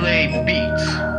L.A. Beats.